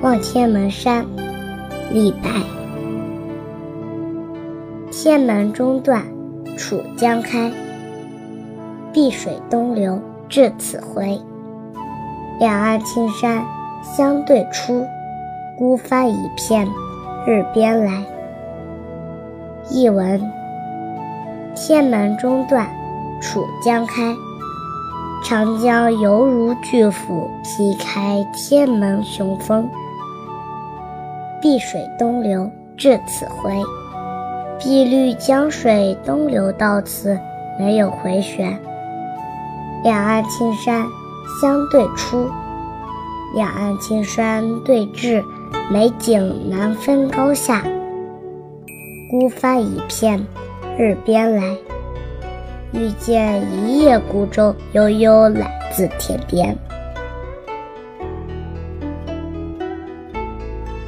望天门山，李白。天门中断，楚江开。碧水东流至此回。两岸青山相对出，孤帆一片日边来。译文：天门中断，楚江开。长江犹如巨斧劈开天门雄风。碧水东流至此回，碧绿江水东流到此没有回旋。两岸青山相对出，两岸青山对峙，美景难分高下。孤帆一片日边来，欲见一叶孤舟悠悠来自天边。